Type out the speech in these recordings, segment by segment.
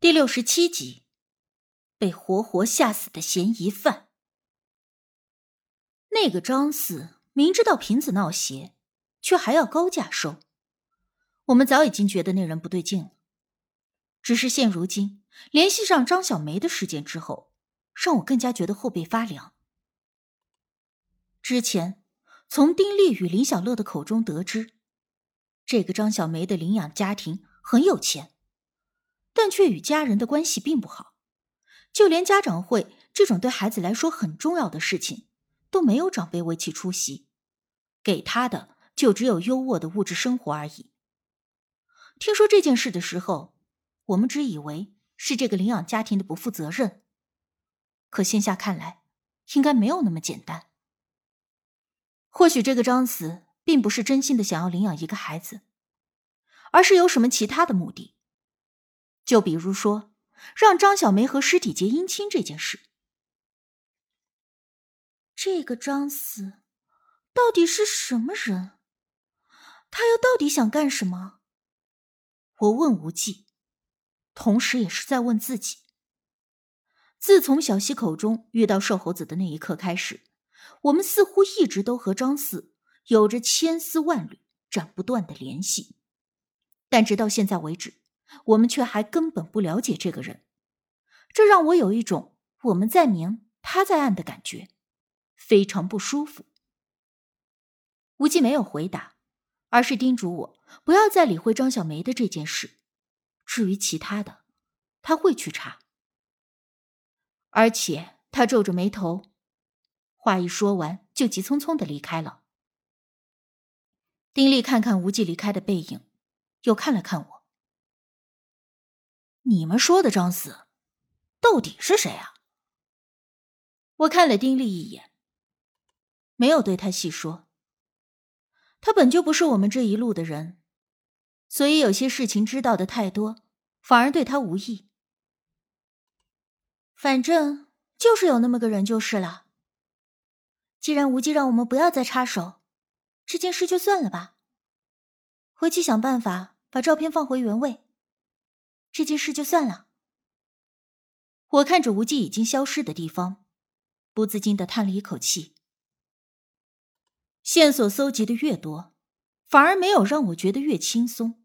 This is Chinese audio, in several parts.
第六十七集，被活活吓死的嫌疑犯。那个张四明知道瓶子闹邪，却还要高价收。我们早已经觉得那人不对劲了，只是现如今联系上张小梅的事件之后，让我更加觉得后背发凉。之前从丁力与林小乐的口中得知，这个张小梅的领养家庭很有钱。但却与家人的关系并不好，就连家长会这种对孩子来说很重要的事情，都没有长辈为其出席，给他的就只有优渥的物质生活而已。听说这件事的时候，我们只以为是这个领养家庭的不负责任，可现下看来，应该没有那么简单。或许这个张子并不是真心的想要领养一个孩子，而是有什么其他的目的。就比如说，让张小梅和尸体结姻亲这件事，这个张四到底是什么人？他又到底想干什么？我问无忌，同时也是在问自己。自从小溪口中遇到瘦猴子的那一刻开始，我们似乎一直都和张四有着千丝万缕、斩不断的联系，但直到现在为止。我们却还根本不了解这个人，这让我有一种我们在明他在暗的感觉，非常不舒服。无忌没有回答，而是叮嘱我不要再理会张小梅的这件事。至于其他的，他会去查。而且他皱着眉头，话一说完就急匆匆的离开了。丁力看看无忌离开的背影，又看了看我。你们说的张四，到底是谁啊？我看了丁力一眼，没有对他细说。他本就不是我们这一路的人，所以有些事情知道的太多，反而对他无益。反正就是有那么个人就是了。既然无忌让我们不要再插手，这件事就算了吧。回去想办法把照片放回原位。这件事就算了。我看着无忌已经消失的地方，不自禁的叹了一口气。线索搜集的越多，反而没有让我觉得越轻松，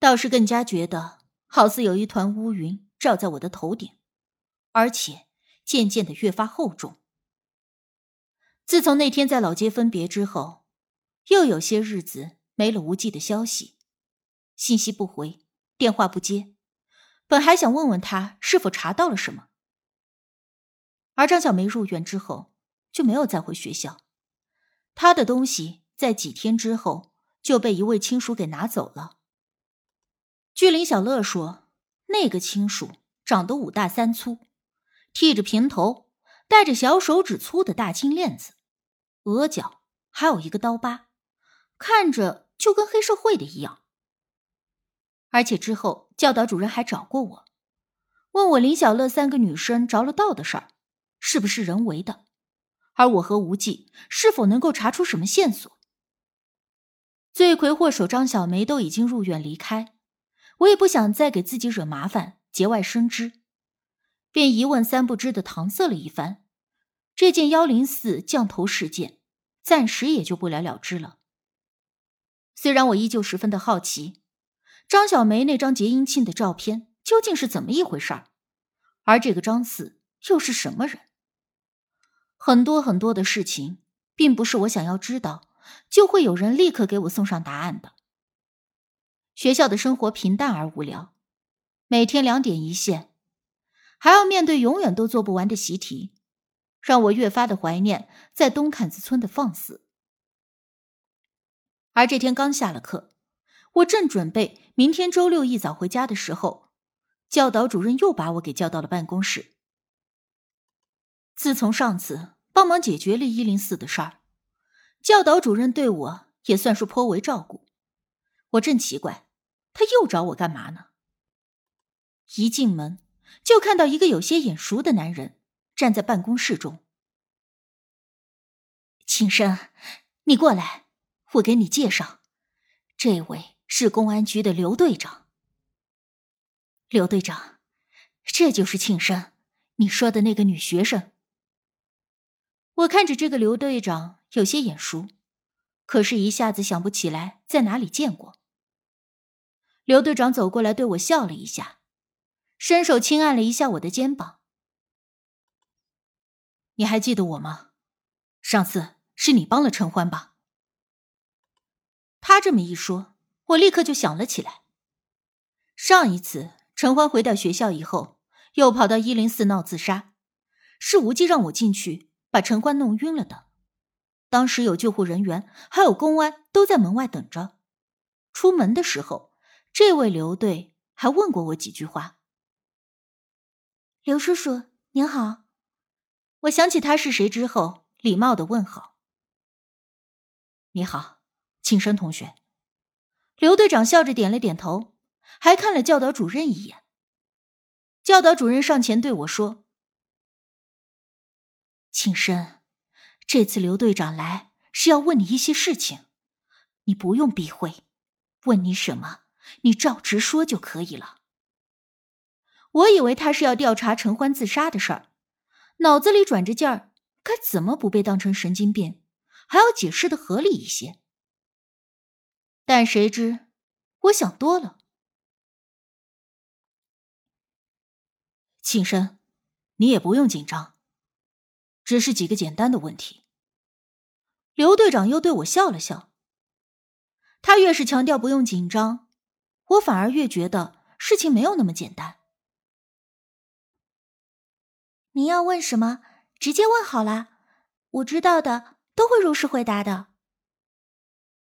倒是更加觉得好似有一团乌云罩在我的头顶，而且渐渐的越发厚重。自从那天在老街分别之后，又有些日子没了无忌的消息，信息不回。电话不接，本还想问问他是否查到了什么。而张小梅入院之后就没有再回学校，她的东西在几天之后就被一位亲属给拿走了。据林小乐说，那个亲属长得五大三粗，剃着平头，戴着小手指粗的大金链子，额角还有一个刀疤，看着就跟黑社会的一样。而且之后，教导主任还找过我，问我林小乐三个女生着了道的事儿，是不是人为的？而我和无忌是否能够查出什么线索？罪魁祸首张小梅都已经入院离开，我也不想再给自己惹麻烦，节外生枝，便一问三不知的搪塞了一番。这件幺零四降头事件，暂时也就不了了之了。虽然我依旧十分的好奇。张小梅那张结姻亲的照片究竟是怎么一回事儿？而这个张四又是什么人？很多很多的事情，并不是我想要知道，就会有人立刻给我送上答案的。学校的生活平淡而无聊，每天两点一线，还要面对永远都做不完的习题，让我越发的怀念在东坎子村的放肆。而这天刚下了课。我正准备明天周六一早回家的时候，教导主任又把我给叫到了办公室。自从上次帮忙解决了一零四的事儿，教导主任对我也算是颇为照顾。我正奇怪，他又找我干嘛呢？一进门就看到一个有些眼熟的男人站在办公室中。庆生，你过来，我给你介绍，这位。是公安局的刘队长。刘队长，这就是庆生，你说的那个女学生。我看着这个刘队长有些眼熟，可是一下子想不起来在哪里见过。刘队长走过来对我笑了一下，伸手轻按了一下我的肩膀。你还记得我吗？上次是你帮了陈欢吧？他这么一说，我立刻就想了起来。上一次陈欢回到学校以后，又跑到一零四闹自杀，是无忌让我进去。把陈欢弄晕了的，当时有救护人员，还有公安都在门外等着。出门的时候，这位刘队还问过我几句话。刘叔叔您好，我想起他是谁之后，礼貌的问好。你好，庆生同学。刘队长笑着点了点头，还看了教导主任一眼。教导主任上前对我说。庆生，这次刘队长来是要问你一些事情，你不用避讳，问你什么，你照直说就可以了。我以为他是要调查陈欢自杀的事儿，脑子里转着劲儿，该怎么不被当成神经病，还要解释的合理一些。但谁知，我想多了。庆生，你也不用紧张。只是几个简单的问题。刘队长又对我笑了笑。他越是强调不用紧张，我反而越觉得事情没有那么简单。您要问什么，直接问好了，我知道的都会如实回答的。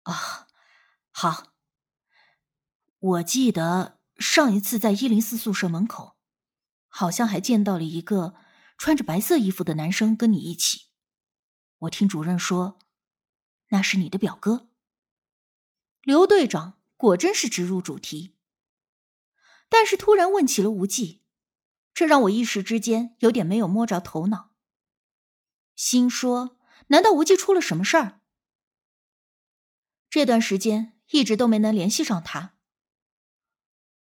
啊，好。我记得上一次在一零四宿舍门口，好像还见到了一个。穿着白色衣服的男生跟你一起，我听主任说，那是你的表哥。刘队长果真是直入主题，但是突然问起了无忌，这让我一时之间有点没有摸着头脑。心说，难道无忌出了什么事儿？这段时间一直都没能联系上他，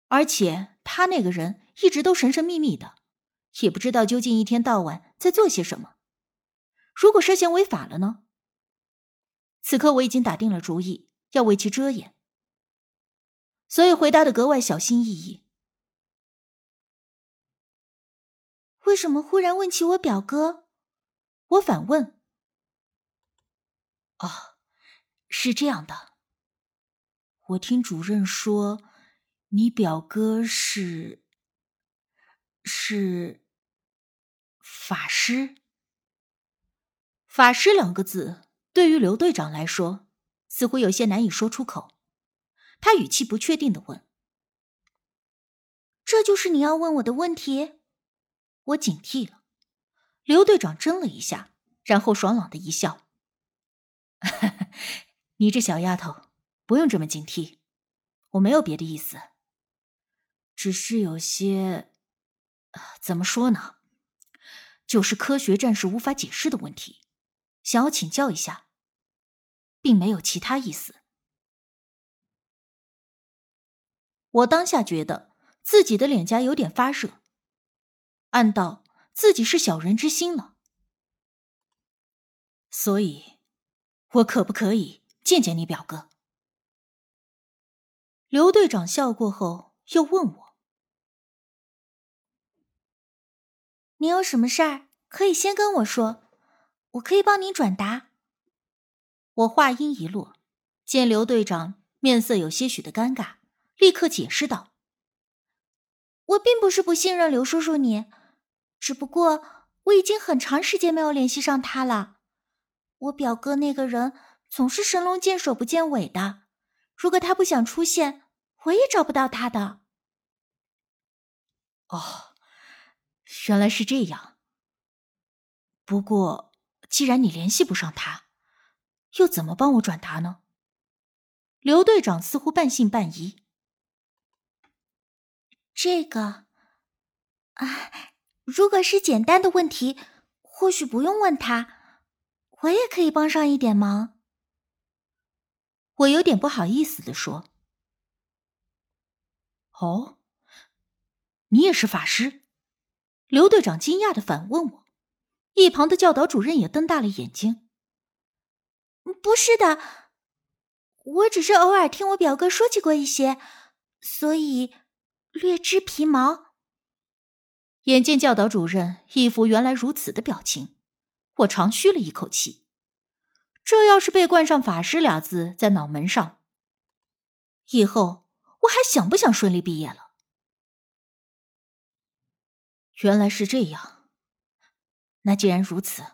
而且他那个人一直都神神秘秘的。也不知道究竟一天到晚在做些什么。如果涉嫌违法了呢？此刻我已经打定了主意，要为其遮掩，所以回答的格外小心翼翼。为什么忽然问起我表哥？我反问。哦，是这样的，我听主任说，你表哥是是。法师，法师两个字对于刘队长来说，似乎有些难以说出口。他语气不确定的问：“这就是你要问我的问题？”我警惕了。刘队长怔了一下，然后爽朗的一笑：“ 你这小丫头，不用这么警惕，我没有别的意思，只是有些……怎么说呢？”就是科学暂时无法解释的问题，想要请教一下，并没有其他意思。我当下觉得自己的脸颊有点发热，暗道自己是小人之心了。所以，我可不可以见见你表哥？刘队长笑过后又问我。你有什么事儿可以先跟我说，我可以帮您转达。我话音一落，见刘队长面色有些许的尴尬，立刻解释道：“我并不是不信任刘叔叔你，只不过我已经很长时间没有联系上他了。我表哥那个人总是神龙见首不见尾的，如果他不想出现，我也找不到他的。”哦。原来是这样。不过，既然你联系不上他，又怎么帮我转达呢？刘队长似乎半信半疑。这个，啊，如果是简单的问题，或许不用问他，我也可以帮上一点忙。我有点不好意思的说：“哦，你也是法师？刘队长惊讶的反问我，一旁的教导主任也瞪大了眼睛。不是的，我只是偶尔听我表哥说起过一些，所以略知皮毛。眼见教导主任一副原来如此的表情，我长吁了一口气。这要是被冠上“法师”俩字在脑门上，以后我还想不想顺利毕业了？原来是这样，那既然如此，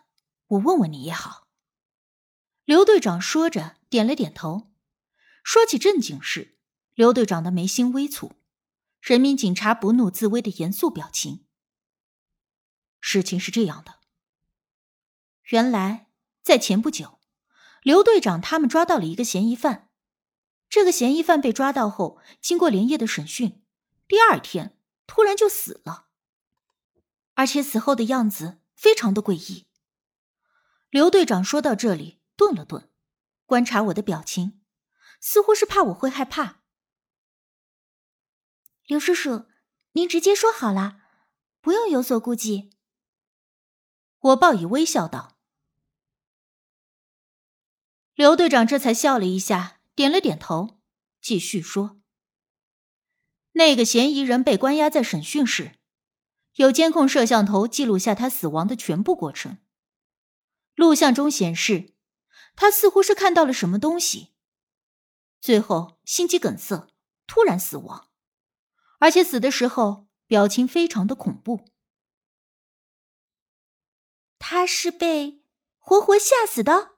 我问问你也好。刘队长说着，点了点头。说起正经事，刘队长的眉心微蹙，人民警察不怒自威的严肃表情。事情是这样的，原来在前不久，刘队长他们抓到了一个嫌疑犯。这个嫌疑犯被抓到后，经过连夜的审讯，第二天突然就死了。而且死后的样子非常的诡异。刘队长说到这里，顿了顿，观察我的表情，似乎是怕我会害怕。刘叔叔，您直接说好了，不用有所顾忌。我报以微笑道。刘队长这才笑了一下，点了点头，继续说：“那个嫌疑人被关押在审讯室。”有监控摄像头记录下他死亡的全部过程。录像中显示，他似乎是看到了什么东西，最后心肌梗塞，突然死亡，而且死的时候表情非常的恐怖。他是被活活吓死的。